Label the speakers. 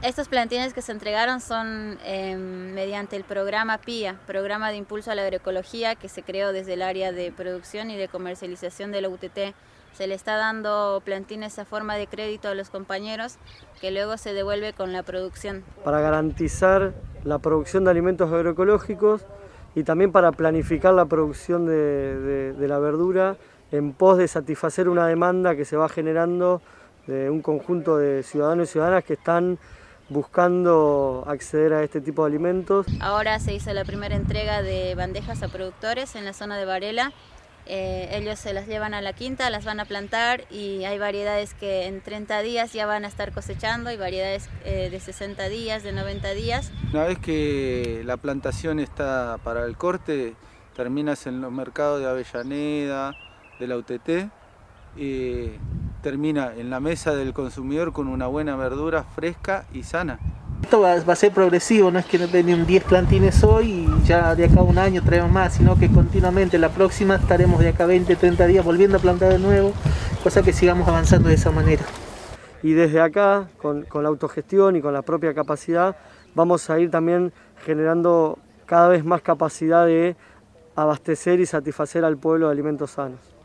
Speaker 1: Estos plantines que se entregaron son eh, mediante el programa PIA, Programa de Impulso a la Agroecología, que se creó desde el área de producción y de comercialización de la UTT. Se le está dando plantines a forma de crédito a los compañeros, que luego se devuelve con la producción.
Speaker 2: Para garantizar la producción de alimentos agroecológicos y también para planificar la producción de la verdura en pos de satisfacer una demanda que se va generando de un conjunto de ciudadanos y ciudadanas que están buscando acceder a este tipo de alimentos.
Speaker 1: Ahora se hizo la primera entrega de bandejas a productores en la zona de Varela. Eh, ellos se las llevan a la quinta, las van a plantar y hay variedades que en 30 días ya van a estar cosechando y variedades eh, de 60 días, de 90 días.
Speaker 3: Una vez que la plantación está para el corte, terminas en los mercados de Avellaneda, de la UTT, y termina en la mesa del consumidor con una buena verdura fresca y sana.
Speaker 4: Esto va, va a ser progresivo, no es que venden 10 plantines hoy y ya de acá a un año traemos más, sino que continuamente la próxima estaremos de acá 20, 30 días volviendo a plantar de nuevo, cosa que sigamos avanzando de esa manera.
Speaker 2: Y desde acá, con, con la autogestión y con la propia capacidad, vamos a ir también generando cada vez más capacidad de abastecer y satisfacer al pueblo de alimentos sanos.